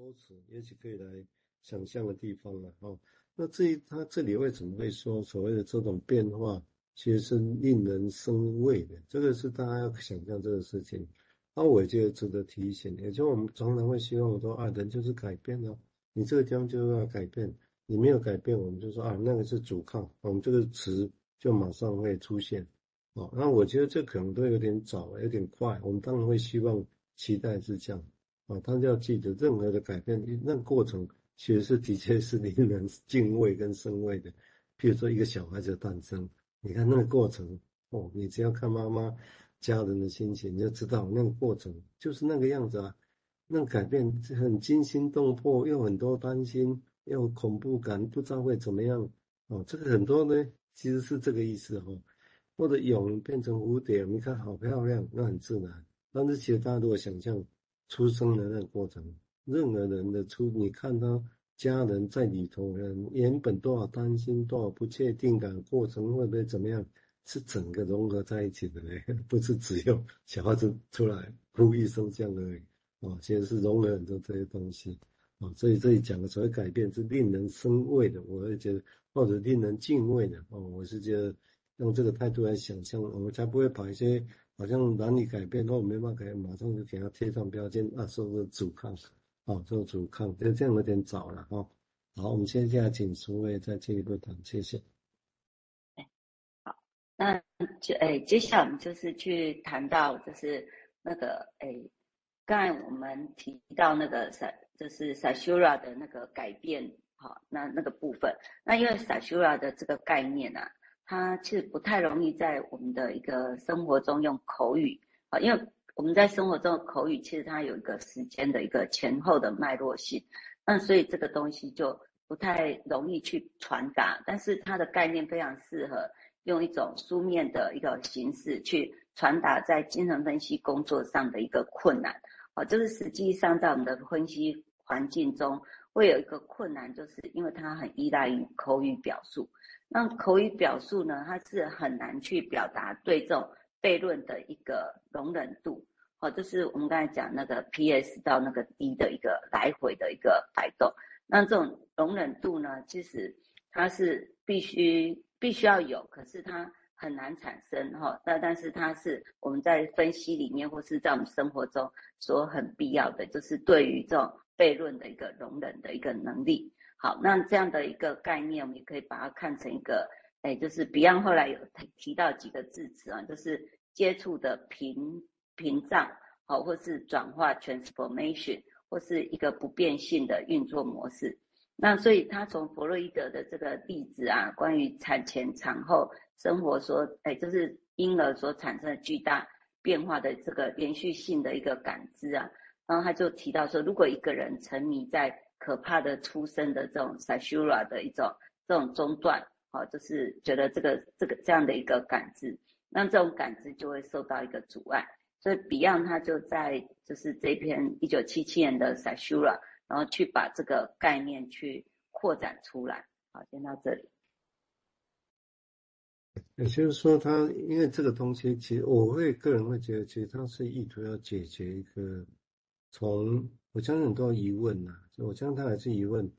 说辞，也许可以来想象的地方了哦。那至于他这里为什么会说所谓的这种变化，其实是令人生畏的，这个是大家要想象这个事情。那我也觉得值得提醒，也就我们常常会希望说啊，人就是改变哦，你这个地方就要改变，你没有改变，我们就说啊，那个是阻抗，我们这个词就马上会出现。哦，那我觉得这可能都有点早，有点快。我们当然会希望期待是这样。啊，大家要记得，任何的改变，那个过程其实是的确是令人 敬畏跟生畏的。譬如说，一个小孩子的诞生，你看那个过程，哦，你只要看妈妈。家人的心情，你就知道那个过程就是那个样子啊。那个改变很惊心动魄，又很多担心，又恐怖感，不知道会怎么样哦。这个很多呢，其实是这个意思哦。或者蛹变成蝴蝶，你看好漂亮，那很自然。但是其实大家如果想象出生的那个过程，任何人的出，你看他家人在里头，原本多少担心，多少不确定感，过程会不会怎么样？是整个融合在一起的嘞，不是只有小孩子出来哭一声这样而已哦，其实是融合很多这些东西哦，所以这里讲的所谓改变是令人生畏的，我会觉得或者令人敬畏的哦，我是觉得用这个态度来想象，我们才不会把一些好像难以改变或没办法改，马上就给他贴上标签啊，说是阻抗哦，做阻抗，这这样有点早了哈。好，我们接下来请诸位再进一步谈，谢谢。好那就哎，接下来我们就是去谈到，就是那个哎，刚才我们提到那个萨，就是 Caesura 的那个改变，好，那那个部分，那因为 Caesura 的这个概念啊，它其实不太容易在我们的一个生活中用口语啊，因为我们在生活中口语其实它有一个时间的一个前后的脉络性，那所以这个东西就不太容易去传达，但是它的概念非常适合。用一种书面的一个形式去传达在精神分析工作上的一个困难，啊，就是实际上在我们的分析环境中会有一个困难，就是因为它很依赖于口语表述。那口语表述呢，它是很难去表达对这种悖论的一个容忍度，哦，就是我们刚才讲那个 PS 到那个 D 的一个来回的一个摆动。那这种容忍度呢，其实它是必须。必须要有，可是它很难产生哈。那但是它是我们在分析里面或是在我们生活中所很必要的，就是对于这种悖论的一个容忍的一个能力。好，那这样的一个概念，我们也可以把它看成一个，哎，就是 Beyond 后来有提到几个字词啊，就是接触的屏屏障，好，或是转化 transformation，或是一个不变性的运作模式。那所以他从弗洛伊德的这个例子啊，关于产前产后生活所，哎，就是婴儿所产生的巨大变化的这个连续性的一个感知啊，然后他就提到说，如果一个人沉迷在可怕的出生的这种 Caesura 的一种这种中断，好，就是觉得这个这个这样的一个感知，那这种感知就会受到一个阻碍，所以 Beyond 他就在就是这篇一九七七年的 Caesura。然后去把这个概念去扩展出来。好，先到这里。也就是说，他因为这个东西，其实我会个人会觉得，其实他是意图要解决一个从我相信很多疑问呐，我相信他还是疑问，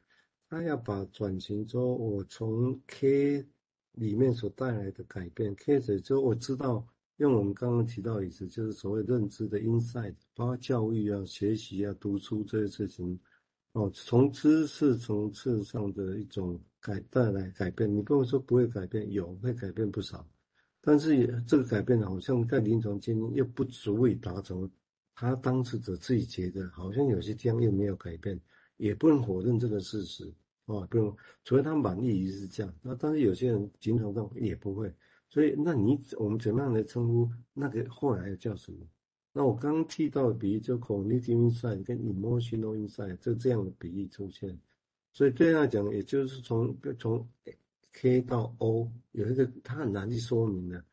他要把转型之后，我从 K 里面所带来的改变，K 者就我知道，用我们刚刚提到的意思，就是所谓认知的 insight，包括教育啊、学习啊、读书这些事情。哦，从知识层次上的一种改带来改变，你跟我说不会改变，有会改变不少，但是也这个改变好像在临床经验又不足以达成他当事者自己觉得好像有些地方又没有改变，也不能否认这个事实哦，不用，除非他满意于是这样，那但是有些人经常上也不会，所以那你我们怎么样来称呼那个后来叫什么？那我刚提到的比喻，就 cognitive insight 跟 emotional insight 就这样的比喻出现，所以对他来讲，也就是从从 K 到 O 有一个他很难去说明的，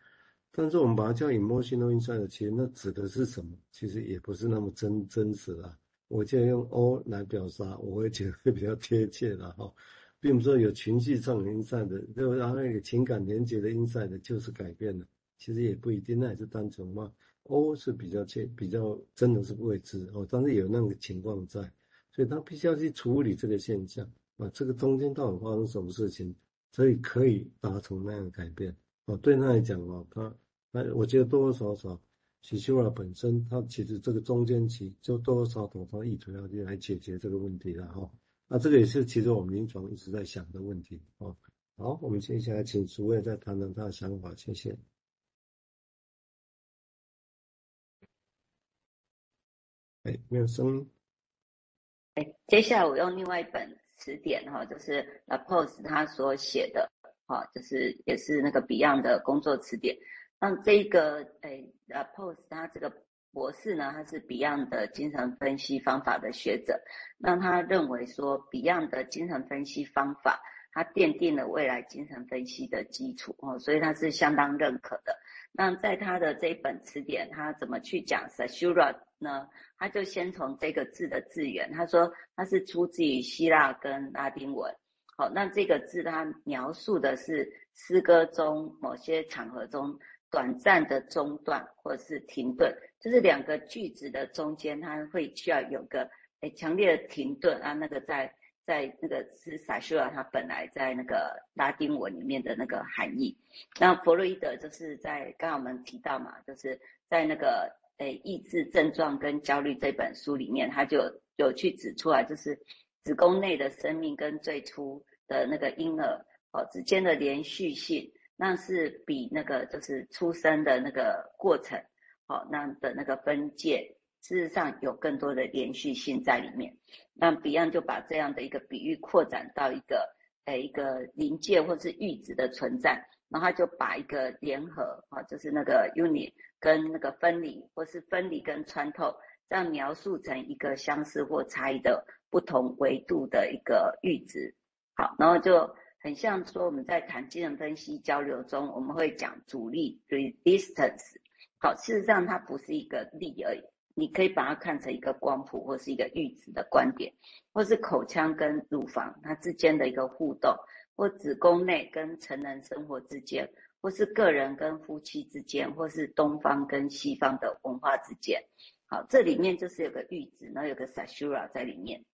但是我们把它叫 emotional insight，其实那指的是什么？其实也不是那么真真实啊。我就用 O 来表达，我会觉得会比较贴切的哈，并不是说有情绪上的 insight 的，就然后那个情感连接的 insight 就是改变了，其实也不一定，那也是单纯嘛。O 是比较切比较真的是未知哦，但是有那个情况在，所以他必须要去处理这个现象啊，这个中间到底发生什么事情，所以可以达成那样的改变哦。对他来讲哦，他他我觉得多多少少，喜修拉本身他其实这个中间期就多多少少他意图要去来解决这个问题了哈。那这个也是其实我们临床一直在想的问题哦。好，我们接下来请诸位再谈谈他的想法，谢谢。哎，没有声音。哎，接下来我用另外一本词典哈，就是 Laporte 他所写的哈，就是也是那个 Beyond 的工作词典。那这个哎呃 p o s e 他这个博士呢，他是 Beyond 的精神分析方法的学者。那他认为说 Beyond 的精神分析方法，它奠定了未来精神分析的基础哦，所以他是相当认可的。那在他的这一本词典，他怎么去讲 Caesura 呢？他就先从这个字的字源，他说它是出自于希腊跟拉丁文。好，那这个字它描述的是诗歌中某些场合中短暂的中断或是停顿，就是两个句子的中间，它会需要有个诶强烈的停顿啊，那个在。在那个是 Caesura 他本来在那个拉丁文里面的那个含义。那弗洛伊德就是在刚刚我们提到嘛，就是在那个诶抑制症状跟焦虑这本书里面，他就有去指出来，就是子宫内的生命跟最初的那个婴儿哦之间的连续性，那是比那个就是出生的那个过程哦那的那个分界。事实上有更多的连续性在里面，那 Beyond 就把这样的一个比喻扩展到一个呃一个临界或是阈值的存在，然后他就把一个联合啊，就是那个 unit 跟那个分离，或是分离跟穿透，这样描述成一个相似或差异的不同维度的一个阈值。好，然后就很像说我们在谈精神分析交流中，我们会讲阻力 resistance。好，事实上它不是一个力而已。你可以把它看成一个光谱，或是一个阈值的观点，或是口腔跟乳房它之间的一个互动，或子宫内跟成人生活之间，或是个人跟夫妻之间，或是东方跟西方的文化之间。好，这里面就是有个阈值，然后有个 Caesura 在里面。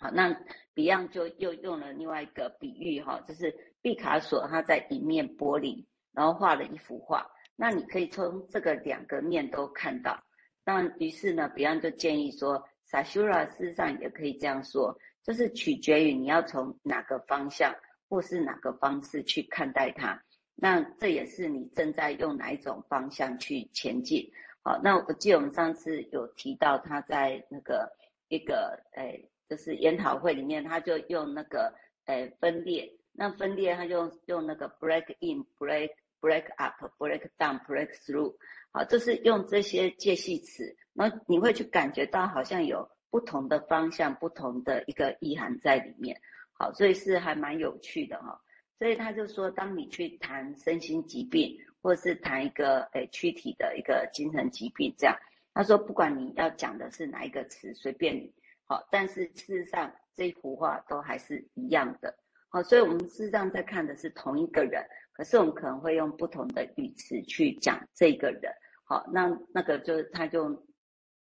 好，那 Beyond 就又用了另外一个比喻哈，就是毕卡索他在一面玻璃，然后画了一幅画，那你可以从这个两个面都看到。那于是呢，Beyond 就建议说，Caesura 事实上也可以这样说，就是取决于你要从哪个方向或是哪个方式去看待它。那这也是你正在用哪一种方向去前进。好，那我记得我们上次有提到他在那个一个诶，就是研讨会里面，他就用那个诶分裂，那分裂他就用那个 break in break break up break down break through。好，就是用这些介系词，那你会去感觉到好像有不同的方向、不同的一个意涵在里面。好，所以是还蛮有趣的哈。所以他就说，当你去谈身心疾病，或是谈一个诶躯体的一个精神疾病，这样，他说不管你要讲的是哪一个词，随便你。好，但是事实上这一幅画都还是一样的。好，所以我们事实上在看的是同一个人。可是我们可能会用不同的语词去讲这个人，好，那那个就是他就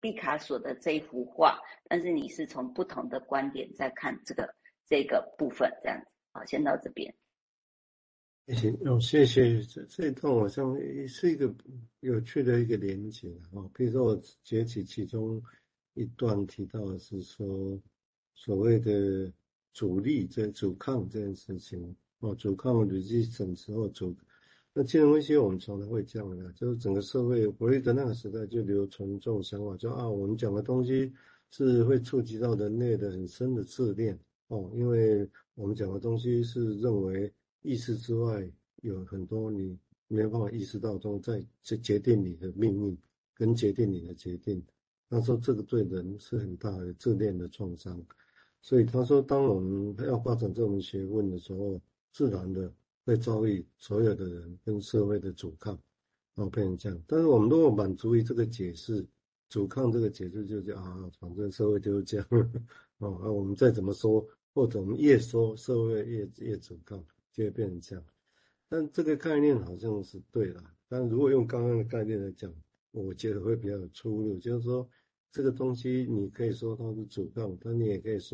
毕卡索的这一幅画，但是你是从不同的观点在看这个这个部分，这样子，好，先到这边。谢谢，哦，谢谢，这这一段好像是一个有趣的一个连接啊，比如说我截取其中一段提到的是说所谓的阻力这阻抗这件事情。哦，阻抗累积什么时候阻？那精神分析我们常常会这样的，就是整个社会，弗洛伊德那个时代就留存这种想法，就啊，我们讲的东西是会触及到人类的很深的自恋哦，因为我们讲的东西是认为意识之外有很多你没有办法意识到中，在决决定你的命运跟决定你的决定。他说这个对人是很大的自恋的创伤，所以他说，当我们要发展这门学问的时候。自然的会遭遇所有的人跟社会的阻抗，然后变成这样。但是我们如果满足于这个解释，阻抗这个解释就是啊，反正社会就是这样。哦，啊，我们再怎么说，或者我们越说，社会越越阻抗，就会变成这样。但这个概念好像是对的。但如果用刚刚的概念来讲，我觉得会比较有出入。就是说，这个东西你可以说它是主动，但你也可以说。